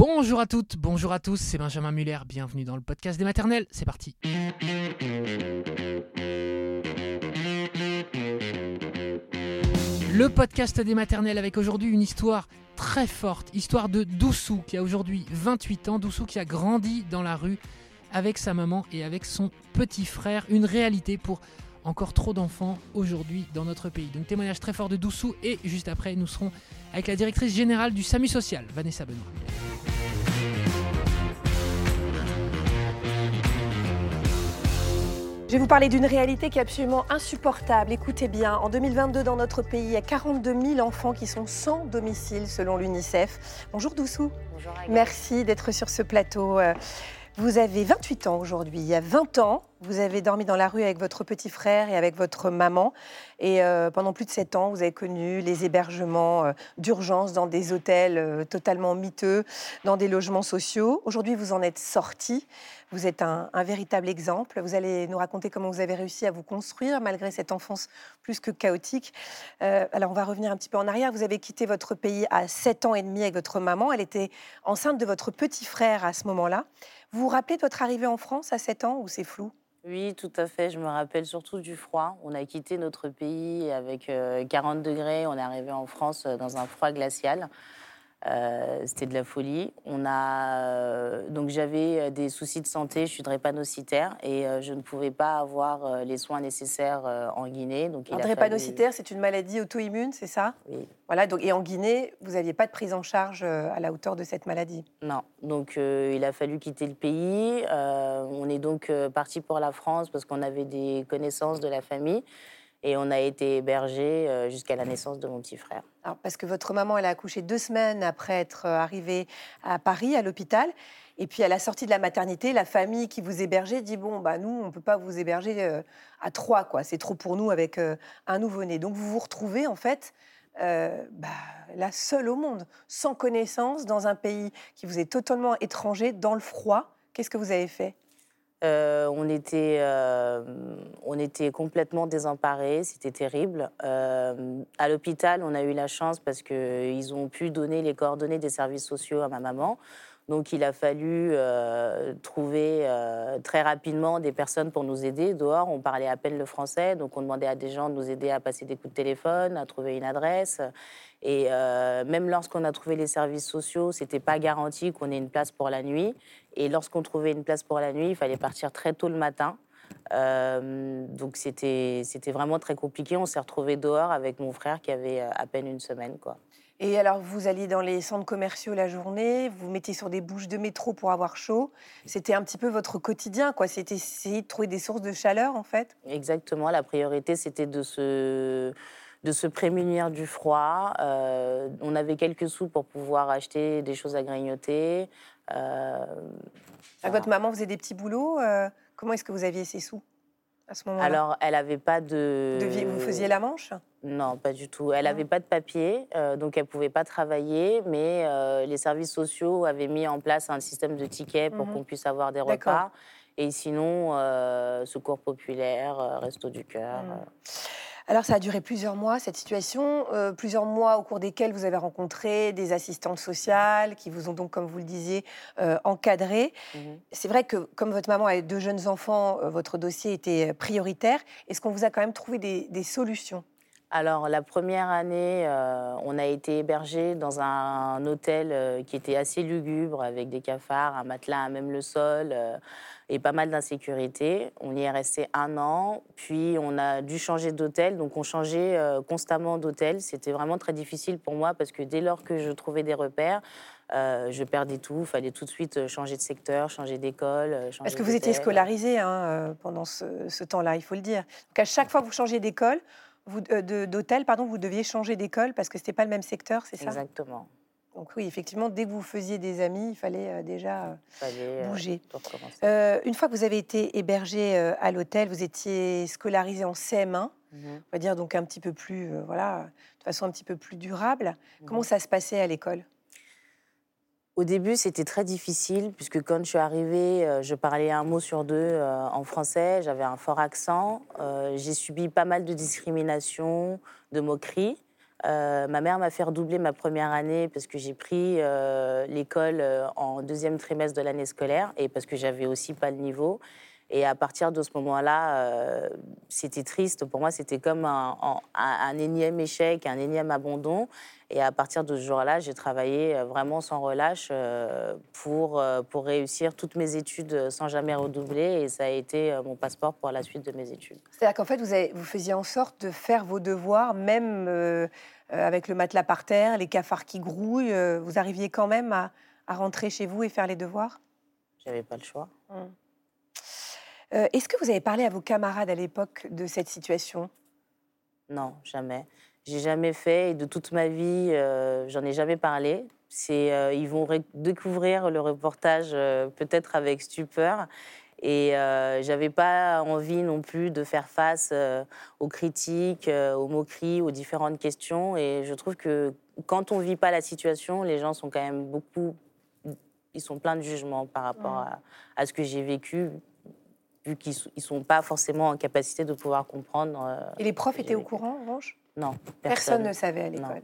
Bonjour à toutes, bonjour à tous, c'est Benjamin Muller, bienvenue dans le podcast des maternelles, c'est parti. Le podcast des maternelles avec aujourd'hui une histoire très forte, histoire de Doussou qui a aujourd'hui 28 ans, Doussou qui a grandi dans la rue avec sa maman et avec son petit frère, une réalité pour encore trop d'enfants aujourd'hui dans notre pays. Donc témoignage très fort de Doussou et juste après nous serons avec la directrice générale du SAMU Social, Vanessa Benoît. Je vais vous parler d'une réalité qui est absolument insupportable. Écoutez bien, en 2022 dans notre pays, il y a 42 000 enfants qui sont sans domicile selon l'UNICEF. Bonjour Doussou. Bonjour. Merci d'être sur ce plateau. Vous avez 28 ans aujourd'hui. Il y a 20 ans, vous avez dormi dans la rue avec votre petit frère et avec votre maman. Et euh, pendant plus de 7 ans, vous avez connu les hébergements euh, d'urgence dans des hôtels euh, totalement miteux, dans des logements sociaux. Aujourd'hui, vous en êtes sorti. Vous êtes un, un, véritable exemple. Vous allez nous raconter comment vous avez réussi à vous construire malgré cette enfance plus que chaotique. Alors, on va revenir un petit peu en arrière. Vous avez quitté votre pays à 7 ans et demi avec votre maman. Elle était enceinte de votre petit frère à ce moment-là. Vous vous rappelez de votre arrivée en France à 7 ans ou c'est flou? Oui, tout à fait. Je me rappelle surtout du froid. On a quitté notre pays avec 40 degrés. On est arrivé en France dans un froid glacial. Euh, c'était de la folie. On a euh, donc j'avais euh, des soucis de santé, je suis drépanocytaire et euh, je ne pouvais pas avoir les soins nécessaires en Guinée. Donc un drépanocytaire, fallu... c'est une maladie auto-immune, c'est ça? Oui. Voilà. Donc et en Guinée, vous n'aviez pas de prise en charge à la hauteur de cette maladie? Non. Donc il a fallu quitter le pays. on est donc parti pour la France parce qu'on avait des connaissances de la famille. Et on a été hébergés euh, jusqu'à la naissance de mon petit frère. Alors, parce que votre maman, elle a accouché deux semaines après être euh, arrivée à Paris, à l'hôpital. Et puis, à la sortie de la maternité, la famille qui vous hébergeait dit Bon, bah, nous, on ne peut pas vous héberger euh, à trois, quoi. C'est trop pour nous avec un nouveau-né. Donc, vous vous retrouvez, en fait, bah, la seule au monde, sans connaissance, dans un pays qui vous est totalement étranger, dans le froid. Qu'est-ce que vous avez fait? Euh, on, était, euh, on était complètement désemparés, c'était terrible. Euh, à l'hôpital, on a eu la chance parce qu'ils ont pu donner les coordonnées des services sociaux à ma maman. Donc il a fallu euh, trouver euh, très rapidement des personnes pour nous aider. Dehors, on parlait à peine le français, donc on demandait à des gens de nous aider à passer des coups de téléphone, à trouver une adresse. Et euh, même lorsqu'on a trouvé les services sociaux, c'était pas garanti qu'on ait une place pour la nuit. Et lorsqu'on trouvait une place pour la nuit, il fallait partir très tôt le matin. Donc c'était vraiment très compliqué. On s'est retrouvés dehors avec mon frère qui avait à peine une semaine. Quoi. Et alors, vous alliez dans les centres commerciaux la journée, vous, vous mettiez sur des bouches de métro pour avoir chaud. C'était un petit peu votre quotidien, quoi. C'était essayer de trouver des sources de chaleur, en fait. Exactement. La priorité, c'était de se de se prémunir du froid. Euh, on avait quelques sous pour pouvoir acheter des choses à grignoter. Euh, voilà. Votre maman faisait des petits boulots. Euh, comment est-ce que vous aviez ces sous? À ce moment-là Alors, elle n'avait pas de... de vie. Vous faisiez la manche Non, pas du tout. Elle n'avait pas de papier, euh, donc elle ne pouvait pas travailler, mais euh, les services sociaux avaient mis en place un système de tickets pour mmh. qu'on puisse avoir des repas. Et sinon, euh, secours populaire, resto du cœur. Mmh. Alors ça a duré plusieurs mois, cette situation, euh, plusieurs mois au cours desquels vous avez rencontré des assistantes sociales qui vous ont donc, comme vous le disiez, euh, encadré. Mmh. C'est vrai que comme votre maman avait deux jeunes enfants, euh, votre dossier était prioritaire. Est-ce qu'on vous a quand même trouvé des, des solutions? Alors, la première année, euh, on a été hébergé dans un hôtel euh, qui était assez lugubre, avec des cafards, un matelas à même le sol euh, et pas mal d'insécurité. On y est resté un an, puis on a dû changer d'hôtel, donc on changeait constamment d'hôtel. C'était vraiment très difficile pour moi parce que dès lors que je trouvais des repères, euh, je perdais tout. Il fallait tout de suite changer de secteur, changer d'école. Parce que vous étiez scolarisé hein, pendant ce, ce temps-là, il faut le dire. Donc à chaque fois que vous changez d'école, d'hôtel, pardon, vous deviez changer d'école parce que ce n'était pas le même secteur, c'est ça? Exactement. Donc oui, effectivement, dès que vous faisiez des amis, il fallait euh, déjà euh, fallait, bouger. Euh, une fois que vous avez été hébergé euh, à l'hôtel, vous étiez scolarisé en CM1, mm -hmm. on va dire donc un petit peu plus, euh, voilà, de façon un petit peu plus durable. Mm -hmm. Comment ça se passait à l'école? Au début, c'était très difficile, puisque quand je suis arrivée, euh, je parlais un mot sur deux euh, en français, j'avais un fort accent. Euh, j'ai subi pas mal de discrimination, de moqueries. ma mère m'a fait redoubler ma première année parce que j'ai pris l'école en deuxième trimestre de l'année scolaire et parce que j'avais aussi pas le niveau. Et à partir de ce moment-là, c'était triste. Pour moi, c'était comme un, énième échec, un énième abandon. Et à partir de ce jour-là, j'ai travaillé euh, vraiment sans relâche euh, pour, euh, pour réussir toutes mes études sans jamais redoubler. Et ça a été mon passeport pour la suite de mes études. C'est-à-dire qu'en fait, vous, avez, vous faisiez en sorte de faire vos devoirs, même avec le matelas par terre, les cafards qui grouillent. vous arriviez quand même à, à, rentrer chez vous et faire les devoirs? J'avais pas le choix. Hum. Est-ce que vous avez parlé à vos camarades à l'époque de cette situation? Non, jamais. J'ai jamais fait et de toute ma vie, euh, j'en ai jamais parlé. C'est, euh, ils vont découvrir le reportage euh, peut-être avec stupeur. Et j'avais pas envie non plus de faire face aux critiques, aux moqueries, aux différentes questions. Et je trouve que quand on vit pas la situation, les gens sont quand même beaucoup, ils sont pleins de jugements par rapport à, à, ce que j'ai vécu, vu qu'ils ne sont pas forcément en capacité de pouvoir comprendre. Et les profs étaient au courant, en revanche non, personne. ne savait à l'école.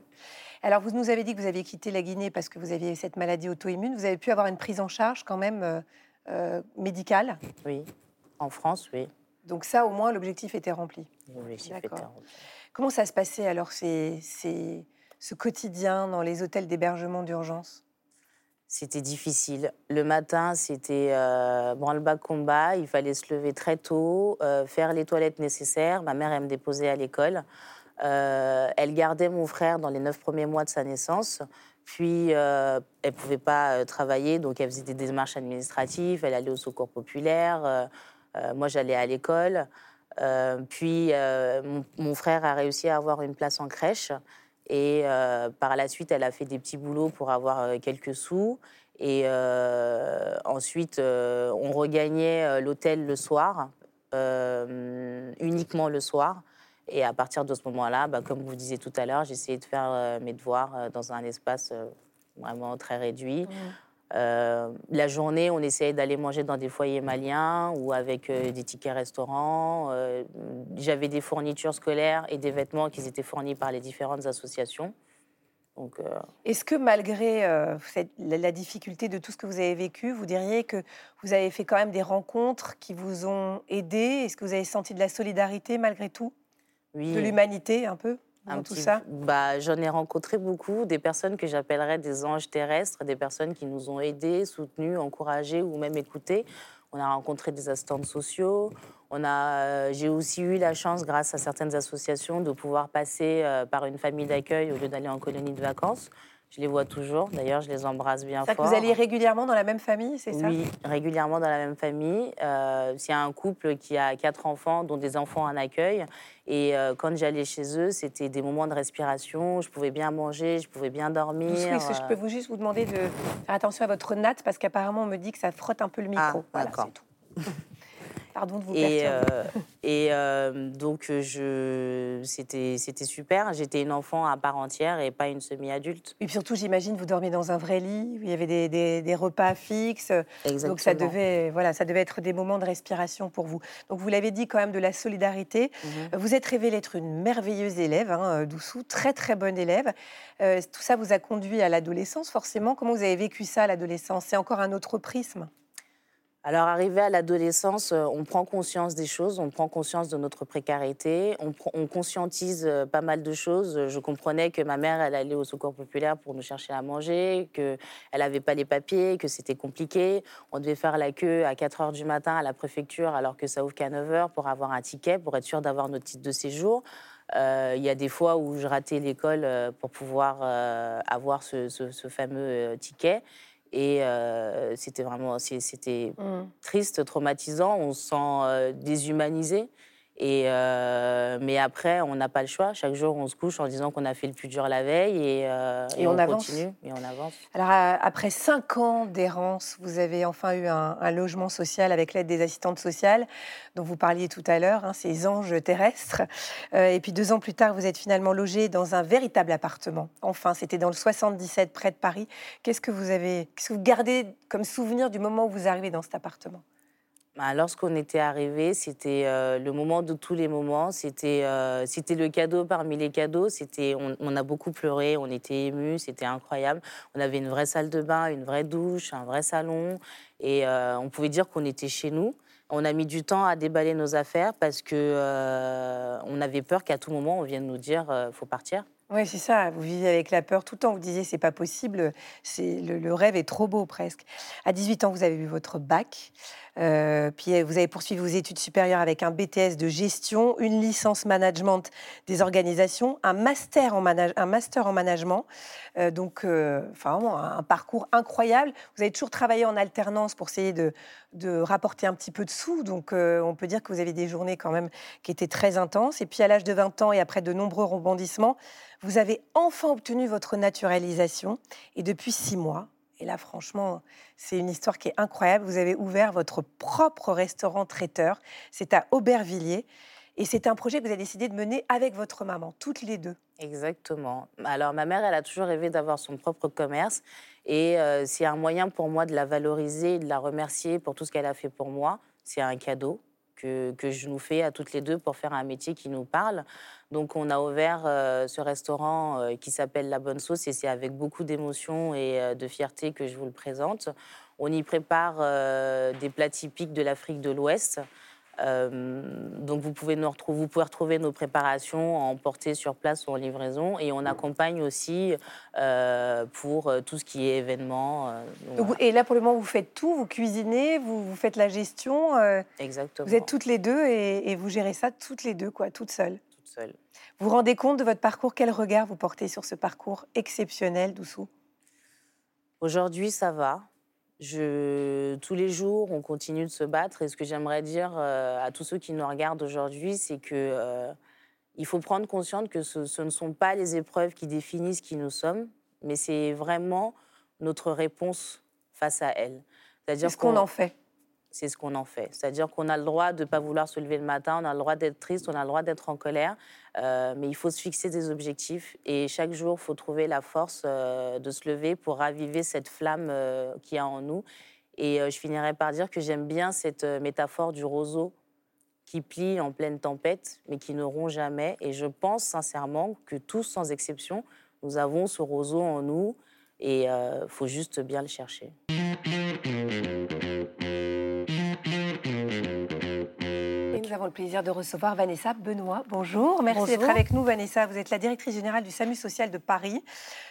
Alors, vous nous avez dit que vous aviez quitté la Guinée parce que vous aviez cette maladie auto-immune. Vous avez pu avoir une prise en charge quand même euh, euh, médicale? Oui, en France, oui. Donc ça, au moins, l'objectif était rempli. L'objectif était rempli. Comment ça se passait alors, c'est ce quotidien dans les hôtels d'hébergement d'urgence? C'était difficile. Le matin, c'était euh, branle-bas combat. Il fallait se lever très tôt, euh, faire les toilettes nécessaires. Ma mère, elle me déposait à l'école. Euh, elle gardait mon frère dans les neuf premiers mois de sa naissance. Puis, euh, elle ne pouvait pas euh, travailler, donc elle faisait des démarches administratives, elle allait au secours populaire. moi, j'allais à l'école. puis, mon, frère a réussi à avoir une place en crèche. Et par la suite, elle a fait des petits boulots pour avoir quelques sous. Et ensuite, on regagnait l'hôtel le soir, uniquement le soir. Et à partir de ce moment-là, bah, comme vous disiez tout à l'heure, j'ai essayé de faire euh, mes devoirs euh, dans un espace euh, vraiment très réduit. Mmh. la journée, on essayait d'aller manger dans des foyers maliens ou avec des tickets restaurants. J'avais des fournitures scolaires et des vêtements qui étaient fournis par les différentes associations. Est-ce que malgré la, difficulté de tout ce que vous avez vécu, vous diriez que vous avez fait quand même des rencontres qui vous ont aidé? Est-ce que vous avez senti de la solidarité malgré tout? De l'humanité un peu dans tout ça? bah, J'en ai rencontré beaucoup, des personnes que j'appellerais des anges terrestres, des personnes qui nous ont aidés, soutenus, encouragés ou même écoutés. On a rencontré des assistants sociaux. On a, euh, j'ai aussi eu la chance, grâce à certaines associations, de pouvoir passer euh, par une famille d'accueil au lieu d'aller en colonie de vacances. Je les vois toujours. D'ailleurs, je les embrasse bien fort. Que vous allez régulièrement dans la même famille, c'est ça? Oui, régulièrement dans la même famille. Euh, c'est un couple qui a quatre enfants, dont des enfants en accueil. Et euh, quand j'allais chez eux, c'était des moments de respiration. Je pouvais bien manger, je pouvais bien dormir. Oui, je peux vous juste vous demander de faire attention à votre natte parce qu'apparemment on me dit que ça frotte un peu le micro. Ah, voilà, c'est tout. Pardon de vous et, euh, et euh, donc, je, c'était, c'était super. J'étais une enfant à part entière et pas une semi-adulte. Et puis surtout, j'imagine, vous dormiez dans un vrai lit, il y avait des, des, repas fixes. Exactement. Donc, ça devait, voilà, ça devait être des moments de respiration pour vous. Donc, vous l'avez dit quand même de la solidarité. Mhm. Vous êtes révélée être une merveilleuse élève, hein, Doussou, très très bonne élève. Euh, tout ça vous a conduit à l'adolescence, forcément. Comment vous avez vécu ça à l'adolescence? C'est encore un autre prisme? Alors, arrivé à l'adolescence, euh, on prend conscience des choses, on prend conscience de notre précarité, on, conscientise euh, pas mal de choses. Je comprenais que ma mère, elle allait au secours populaire pour nous chercher à manger, qu'elle n'avait pas les papiers, que c'était compliqué. On devait faire la queue à 4 heures du matin à la préfecture alors que ça ouvre qu'à 9 heures pour avoir un ticket, pour être sûr d'avoir notre titre de séjour. Euh, il y a des fois où je ratais l'école pour pouvoir avoir ce, ce fameux ticket. Et euh, c'était vraiment c'était mmh. triste, traumatisant. On se sent euh, déshumanisé. Et euh, mais après, on n'a pas le choix. Chaque jour, on se couche en disant qu'on a fait le plus dur la veille et, euh, et, on, avance. continue et on avance. Alors, euh, après cinq ans d'errance, vous avez enfin eu un, logement social avec l'aide des assistantes sociales dont vous parliez tout à l'heure, hein, ces anges terrestres. et puis deux ans plus tard, vous êtes finalement logé dans un véritable appartement. Enfin, c'était dans le 77 près de Paris. Qu'est-ce que vous avez, qu'est-ce que vous gardez comme souvenir du moment où vous arrivez dans cet appartement? Bah, Lorsqu'on était arrivé, c'était euh, le moment de tous les moments. C'était euh, le cadeau parmi les cadeaux. C'était on, a beaucoup pleuré, on était émus, c'était incroyable. On avait une vraie salle de bain, une vraie douche, un vrai salon, et euh, on pouvait dire qu'on était chez nous. On a mis du temps à déballer nos affaires parce que on avait peur qu'à tout moment on vienne nous dire faut partir. Oui, c'est ça. Vous vivez avec la peur tout le temps. Vous disiez c'est pas possible. Le, rêve est trop beau presque. À 18 ans, vous avez eu votre bac. Euh, puis vous avez poursuivi vos études supérieures avec un BTS de gestion, une licence management des organisations, un master en, management. Euh, donc, euh, un parcours incroyable. Vous avez toujours travaillé en alternance pour essayer de, de rapporter un petit peu de sous. Donc, euh, on peut dire que vous avez des journées quand même qui étaient très intenses. Et puis, à l'âge de 20 ans et après de nombreux rebondissements, vous avez enfin obtenu votre naturalisation. Et depuis six mois, et là, franchement, c'est une histoire qui est incroyable. Vous avez ouvert votre propre restaurant traiteur. C'est à Aubervilliers. Et c'est un projet que vous avez décidé de mener avec votre maman, toutes les deux. Exactement. Alors, ma mère, elle a toujours rêvé d'avoir son propre commerce. Et euh, c'est un moyen pour moi de la valoriser de la remercier pour tout ce qu'elle a fait pour moi. C'est un cadeau que, je nous fais à toutes les deux pour faire un métier qui nous parle. Donc, on a ouvert euh, ce restaurant euh, qui s'appelle La Bonne Sauce et c'est avec beaucoup d'émotion et euh, de fierté que je vous le présente. On y prépare des plats typiques de l'Afrique de l'Ouest. Euh, donc vous pouvez, nous retrouver, vous pouvez retrouver nos préparations en emporter sur place ou en livraison et on accompagne aussi euh, pour tout ce qui est événement. Euh, voilà. Et là pour le moment vous faites tout, vous cuisinez, vous, vous faites la gestion. Exactement. Vous êtes toutes les deux et, et, vous gérez ça toutes les deux, quoi, toutes seules. Toutes seules. Vous vous rendez compte de votre parcours? Quel regard vous portez sur ce parcours exceptionnel, Doussou? Aujourd'hui ça va. Je, tous les jours, on continue de se battre. Et ce que j'aimerais dire euh, à tous ceux qui nous regardent aujourd'hui, c'est que euh, il faut prendre conscience que ce, ce, ne sont pas les épreuves qui définissent qui nous sommes, mais c'est vraiment notre réponse face à elles. C'est ce qu'on qu en fait? C'est ce qu'on en fait. C'est-à-dire qu'on a le droit de ne pas vouloir se lever le matin, on a le droit d'être triste, on a le droit d'être en colère, euh, mais il faut se fixer des objectifs et chaque jour, il faut trouver la force euh, de se lever pour raviver cette flamme euh, qu'il y a en nous. Et euh, je finirai par dire que j'aime bien cette métaphore du roseau qui plie en pleine tempête, mais qui ne rompt jamais. Et je pense sincèrement que tous, sans exception, nous avons ce roseau en nous et il euh, faut juste bien le chercher. nous avons le plaisir de recevoir Vanessa Benoît. Bonjour, merci d'être avec nous Vanessa. Vous êtes la directrice générale du SAMU social de Paris.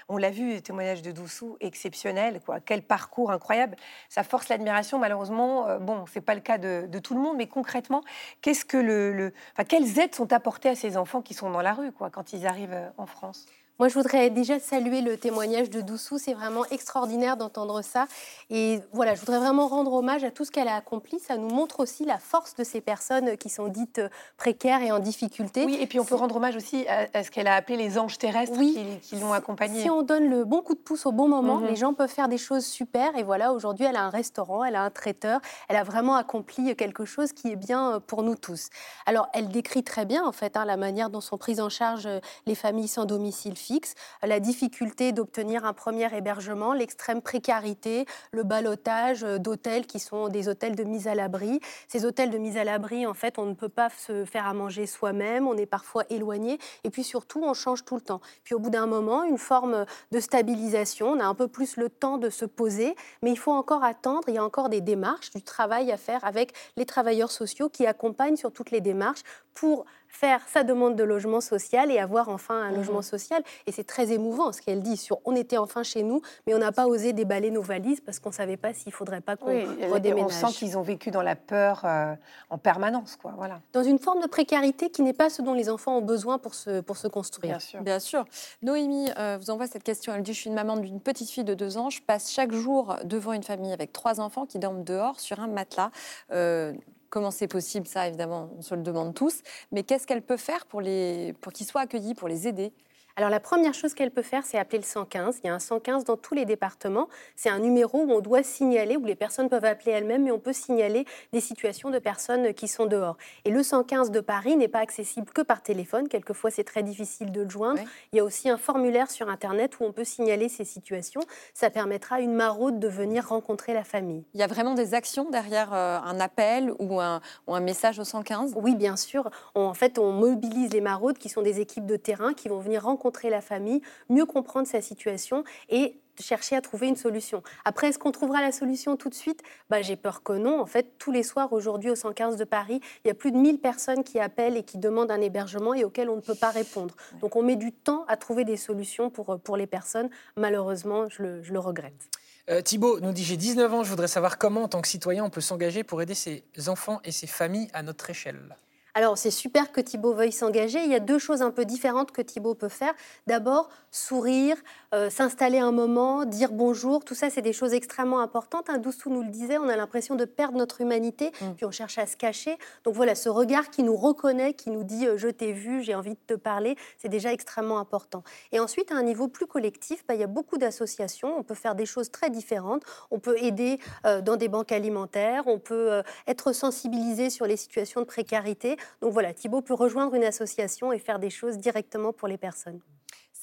On l'a vu, témoignage de Doussou exceptionnel, quoi. Quel parcours incroyable. Ça force l'admiration, malheureusement. Euh, bon, c'est pas le cas de, de, tout le monde, mais concrètement, qu'est-ce que le, le... Enfin, quelles aides sont apportées à ces enfants qui sont dans la rue, quoi, quand ils arrivent euh, en France? Moi, je voudrais déjà saluer le témoignage de Doussou. C'est vraiment extraordinaire d'entendre ça. Et voilà, je voudrais vraiment rendre hommage à tout ce qu'elle a accompli. Ça nous montre aussi la force de ces personnes qui sont dites précaires et en difficulté. Oui, et puis on peut rendre hommage aussi à, à ce qu'elle a appelé les anges terrestres oui. qui, qui l'ont accompagnée. Si on donne le bon coup de pouce au bon moment, mmh. les gens peuvent faire des choses super. Et voilà, aujourd'hui, elle a un restaurant, elle a un traiteur. Elle a vraiment accompli quelque chose qui est bien pour nous tous. Alors, elle décrit très bien, en fait, hein, la manière dont sont prises en charge les familles sans domicile fixe, la difficulté d'obtenir un premier hébergement, l'extrême précarité, le balotage d'hôtels qui sont des hôtels de mise à l'abri. Ces hôtels de mise à l'abri, en fait, on ne peut pas se faire à manger soi-même, on est parfois éloigné, et puis surtout, on change tout le temps. Puis au bout d'un moment, une forme de stabilisation, on a un peu plus le temps de se poser, mais il faut encore attendre, il y a encore des démarches, du travail à faire avec les travailleurs sociaux qui accompagnent sur toutes les démarches pour faire sa demande de logement social et avoir enfin un mmh. logement social. Et c'est très émouvant ce qu'elle dit sur on était enfin chez nous, mais on n'a pas osé déballer nos valises parce qu'on ne savait pas s'il ne faudrait pas qu'on oui, redéménage. On sent qu'ils ont vécu dans la peur euh, en permanence. Quoi, voilà. Dans une forme de précarité qui n'est pas ce dont les enfants ont besoin pour se, pour se construire. Bien sûr. Bien sûr. Noémie euh, vous envoie cette question. Elle dit Je suis une maman d'une petite fille de deux ans. Je passe chaque jour devant une famille avec trois enfants qui dorment dehors sur un matelas. Euh, Comment c'est possible Ça, évidemment, on se le demande tous. Mais qu'est-ce qu'elle peut faire pour, les... pour qu'ils soient accueillis, pour les aider? Alors la première chose qu'elle peut faire, c'est appeler le 115. Il y a un 115 dans tous les départements. C'est un numéro où on doit signaler, où les personnes peuvent appeler elles-mêmes, mais on peut signaler des situations de personnes qui sont dehors. Et le 115 de Paris n'est pas accessible que par téléphone. Quelquefois, c'est très difficile de le joindre. Il y a aussi un formulaire sur Internet où on peut signaler ces situations. Ça permettra à une maraude de venir rencontrer la famille. Il y a vraiment des actions derrière euh, un appel ou un, ou un, message au 115 Oui, bien sûr. en fait, on mobilise les maraudes qui sont des équipes de terrain qui vont venir rencontrer rencontrer la famille, mieux comprendre sa situation et chercher à trouver une solution. Après, est-ce qu'on trouvera la solution tout de suite? Bah, J'ai peur que non. En fait, tous les soirs, aujourd'hui, au 115 de Paris, il y a plus de 1000 personnes qui appellent et qui demandent un hébergement et auxquelles on ne peut pas répondre. Donc, on met du temps à trouver des solutions pour, pour les personnes. Malheureusement, je le, je le regrette. Euh, Thibault nous dit J'ai 19 ans, je voudrais savoir comment, en tant que citoyen, on peut s'engager pour aider ses enfants et ses familles à notre échelle. Alors, c'est super que Thibaut veuille s'engager. Il y a deux choses un peu différentes que Thibaut peut faire. D'abord, sourire, euh, s'installer un moment, dire bonjour. Tout ça, c'est des choses extrêmement importantes. Un Doussou nous le disait, on a l'impression de perdre notre humanité, mm. puis on cherche à se cacher. Donc voilà, ce regard qui nous reconnaît, qui nous dit euh, je t'ai vu, j'ai envie de te parler, c'est déjà extrêmement important. Et ensuite, à un niveau plus collectif, bah, il y a beaucoup d'associations. On peut faire des choses très différentes. On peut aider euh, dans des banques alimentaires. On peut être sensibilisé sur les situations de précarité. Donc voilà, Thibault peut rejoindre une association et faire des choses directement pour les personnes.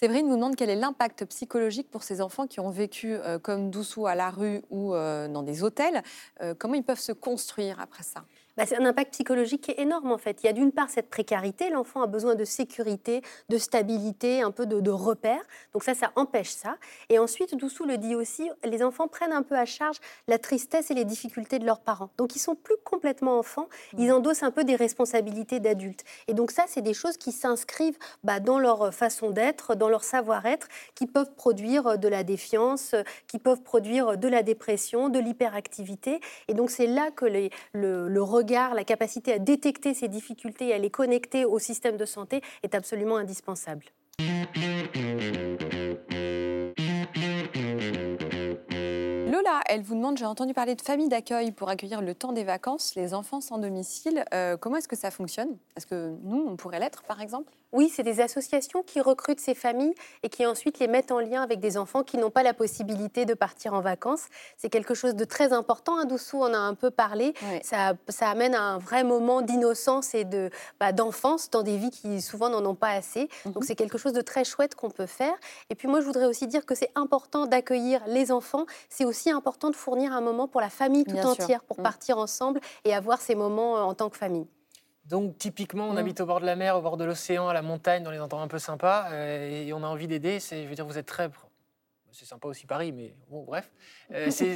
Séverine nous demande quel est l'impact psychologique pour ces enfants qui ont vécu euh, comme Doussou à la rue ou euh, dans des hôtels. Euh, comment ils peuvent se construire après ça? Bah, c'est un impact psychologique qui est énorme en fait. Il y a d'une part cette précarité, l'enfant a besoin de sécurité, de stabilité, un peu de, de repères. Donc ça, ça empêche ça. Et ensuite, Doussou le dit aussi, les enfants prennent un peu à charge la tristesse et les difficultés de leurs parents. Donc ils sont plus complètement enfants, ils mmh. endossent un peu des responsabilités d'adultes. Et donc ça, c'est des choses qui s'inscrivent bah, dans leur façon d'être, dans leur savoir-être, qui peuvent produire de la défiance, qui peuvent produire de la dépression, de l'hyperactivité. Et donc c'est là que les, le, le la capacité à détecter ces difficultés et à les connecter au système de santé est absolument indispensable. Lola, elle vous demande, j'ai entendu parler de famille d'accueil pour accueillir le temps des vacances, les enfants sans domicile. Euh, comment est-ce que ça fonctionne? Est-ce que nous, on pourrait l'être, par exemple? Oui, c'est des associations qui recrutent ces familles et qui ensuite les mettent en lien avec des enfants qui n'ont pas la possibilité de partir en vacances. C'est quelque chose de très important. Un hein, Doussou en a un peu parlé. Ça, ça, amène à un vrai moment d'innocence et de bah, d'enfance dans des vies qui souvent n'en ont pas assez. Donc mhm. c'est quelque chose de très chouette qu'on peut faire. Et puis moi, je voudrais aussi dire que c'est important d'accueillir les enfants. C'est aussi important de fournir un moment pour la famille tout entière, pour mm. partir ensemble et avoir ces moments euh, en tant que famille. Donc typiquement, on mm. habite au bord de la mer, au bord de l'océan, à la montagne, dans les endroits un peu sympas, euh, et on a envie d'aider. C'est, je veux dire, vous êtes très c'est sympa aussi Paris, mais bon, bref. Euh, c'est,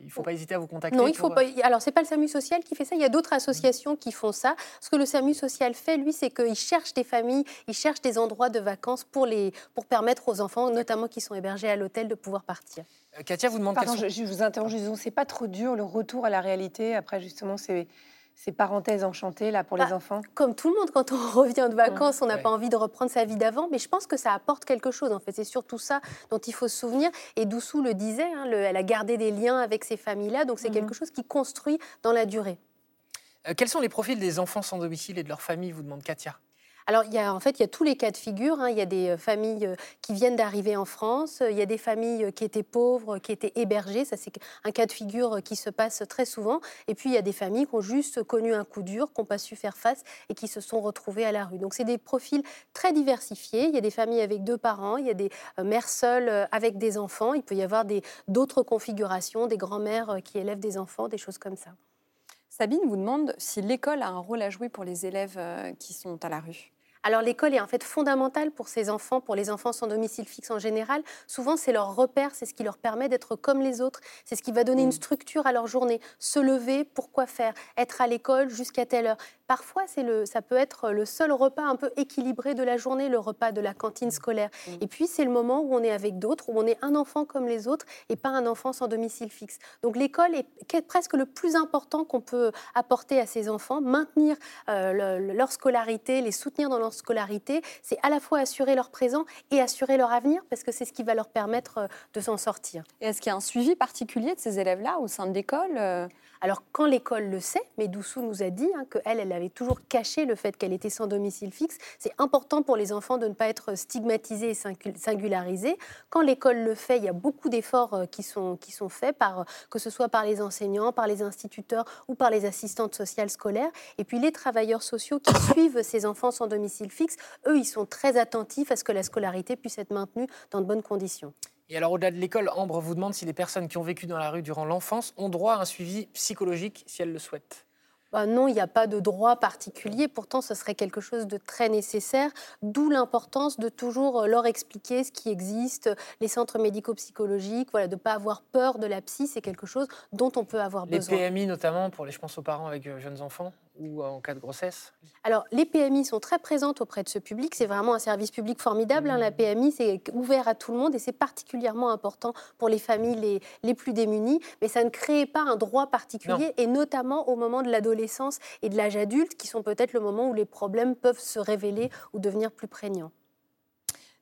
il ne faut pas hésiter à vous contacter. Non, il faut pas. Alors, ce n'est pas le SAMU social qui fait ça. Il y a d'autres associations qui font ça. Ce que le SAMU social fait, lui, c'est qu'il cherche des familles, il cherche des endroits de vacances pour, les, pour permettre aux enfants, notamment qui sont hébergés à l'hôtel, de pouvoir partir. Euh, Katia vous demande. Pardon, je, vous interroge. C'est pas trop dur le retour à la réalité après justement ces ces parenthèses enchantées là pour les bah, enfants Comme tout le monde, quand on revient de vacances, on n'a pas envie de reprendre sa vie d'avant, mais je pense que ça apporte quelque chose. En fait, c'est surtout ça dont il faut se souvenir. Et Doussou le disait, hein, elle a gardé des liens avec ces familles-là, donc c'est mhm. quelque chose qui construit dans la durée. Euh, quels sont les profils des enfants sans domicile et de leur famille Vous demande Katia? Alors, il y a, en fait, il y a tous les cas de figure. Hein. Il y a des euh, familles euh, qui viennent d'arriver en France. Il y a des familles euh, qui étaient pauvres, qui étaient hébergées. Ça, c'est un cas de figure qui se passe très souvent. Et puis, il y a des familles qui ont juste connu un coup dur, qui n'ont pas su faire face et qui se sont retrouvées à la rue. Donc, c'est des profils très diversifiés. Il y a des familles avec deux parents. Il y a des mères seules avec des enfants. Il peut y avoir d'autres configurations, des grands-mères qui élèvent des enfants, des choses comme ça. Sabine vous demande si l'école a un rôle à jouer pour les élèves qui sont à la rue. Alors l'école est en fait fondamentale pour ces enfants, pour les enfants sans domicile fixe en général. Souvent c'est leur repère, c'est ce qui leur permet d'être comme les autres, c'est ce qui va donner une mm. structure à leur journée. Se lever, pourquoi faire? Être à l'école jusqu'à telle heure. Parfois le, ça peut être le seul repas un peu équilibré de la journée, le repas de la cantine mm. scolaire. Mm. Et puis c'est le moment où on est avec d'autres, où on est un enfant comme les autres et pas un enfant sans domicile fixe. Donc l'école est presque le plus important qu'on peut apporter à ces enfants, maintenir euh, leur scolarité, les soutenir dans l'enseignement scolarité, c'est à la fois assurer leur présent et assurer leur avenir, parce que c'est ce qui va leur permettre euh, de s'en sortir. Est-ce qu'il y a un suivi particulier de ces élèves-là au sein de l'école euh? Alors quand l'école le sait, mais Doussou nous a dit hein, qu'elle, elle avait toujours caché le fait qu'elle était sans domicile fixe, c'est important pour les enfants de ne pas être stigmatisés et singularisés. Quand l'école le fait, il y a beaucoup d'efforts euh, qui sont, qui sont faits, par, que ce soit par les enseignants, par les instituteurs ou par les assistantes sociales scolaires. Et puis les travailleurs sociaux qui suivent ces enfants sans domicile fixe, eux, ils sont très attentifs à ce que la scolarité puisse être maintenue dans de bonnes conditions. Et alors, au-delà de l'école, Ambre vous demande si les personnes qui ont vécu dans la rue durant l'enfance ont droit à un suivi psychologique si elles le souhaitent. Bah non, il n'y a pas de droit particulier. Pourtant, ce serait quelque chose de très nécessaire. D'où l'importance de toujours euh, leur expliquer ce qui existe, les centres médico-psychologiques, voilà, de ne pas avoir peur de la psy. C'est quelque chose dont on peut avoir besoin. Les PMI notamment, pour les, je pense aux parents avec euh, jeunes enfants ou en cas de grossesse Alors, les PMI sont très présentes auprès de ce public. C'est vraiment un service public formidable. Hein. La mmh. PMI, c'est ouvert à tout le monde et c'est particulièrement important pour les familles les, les, plus démunies. Mais ça ne crée pas un droit particulier et notamment au moment de l'adolescence et de l'âge adulte, qui sont peut-être le moment où les problèmes peuvent se révéler ou devenir plus prégnants.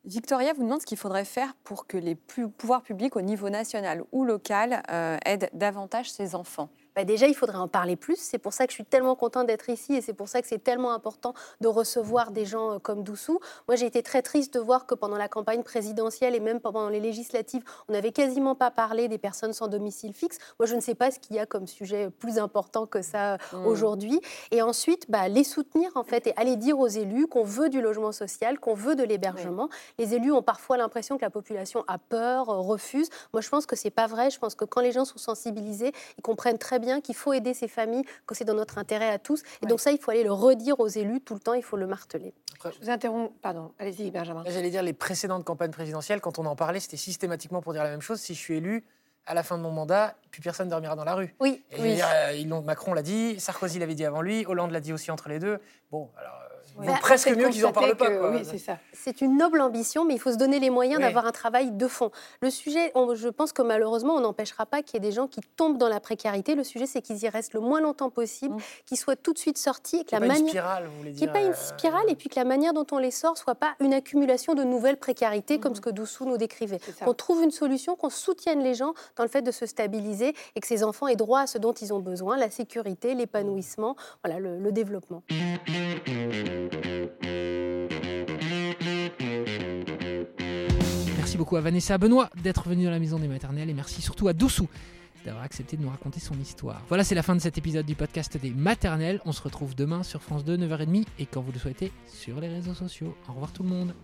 Victoria vous demande ce qu'il faudrait faire pour que les pouvoirs publics au niveau national ou local euh, aident davantage ces enfants. Bah, déjà, il faudrait en parler plus. C'est pour ça que je suis tellement contente d'être ici et c'est pour ça que c'est tellement important de recevoir des gens euh, comme Doussou. Moi, j'ai été très triste de voir que pendant la campagne présidentielle et même pendant les législatives, on n'avait quasiment pas parlé des personnes sans domicile fixe. Moi, je ne sais pas ce qu'il y a comme sujet plus important que ça mmh. aujourd'hui. Et ensuite, bah, les soutenir en fait et aller dire aux élus qu'on veut du logement social, qu'on veut de l'hébergement. Les élus ont parfois l'impression que la population a peur, euh, refuse. Moi, je pense que c'est pas vrai. Je pense que quand les gens sont sensibilisés, ils comprennent très bien qu'il faut aider ces familles, que c'est dans notre intérêt à tous. Et donc ça, il faut aller le redire aux élus tout le temps, il faut le marteler. je vous interromps, pardon, allez-y Benjamin. J'allais dire, les précédentes campagnes présidentielles, quand on en parlait, c'était systématiquement pour dire la même chose. Si je suis élu, à la fin de mon mandat, puis personne ne dormira dans la rue. Oui. Et oui. Dire, euh, Macron l'a dit, Sarkozy l'avait dit avant lui, Hollande l'a dit aussi entre les deux. Bon, alors bah, presque mieux qu'ils en parlent pas. Oui, c'est ça. C'est une noble ambition, mais il faut se donner les moyens d'avoir un travail de fond. Le sujet, je pense que malheureusement, on n'empêchera pas qu'il y ait des gens qui tombent dans la précarité. Le sujet, c'est qu'ils y restent le moins longtemps possible, mmh. qu'ils soient tout de suite sortis. Et que la manière... une spirale, vous voulez dire. Qu'il n'y ait pas une euh, spirale, et puis que la manière dont on les sort soit pas une accumulation de nouvelles précarités, comme mmh. ce que Doussou nous décrivait. Qu'on trouve une solution, qu'on soutienne les gens dans le fait de se stabiliser et que ces enfants aient droit à ce dont ils ont besoin, la sécurité, l'épanouissement, voilà, le, le développement. Merci beaucoup à Vanessa Benoît d'être venue dans la maison des maternelles et merci surtout à Doussou d'avoir accepté de nous raconter son histoire. Voilà, c'est la fin de cet épisode du podcast des maternelles. On se retrouve demain sur France 2, 9h30 et quand vous le souhaitez sur les réseaux sociaux. Au revoir tout le monde.